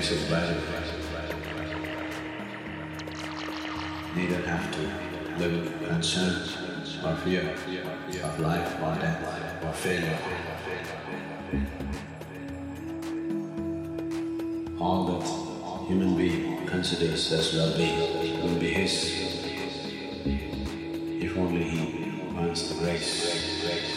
This is valid. Neither have to live concerns or fear of life or death or failure. All that human being considers as well-being will be his if only he wants the grace. grace.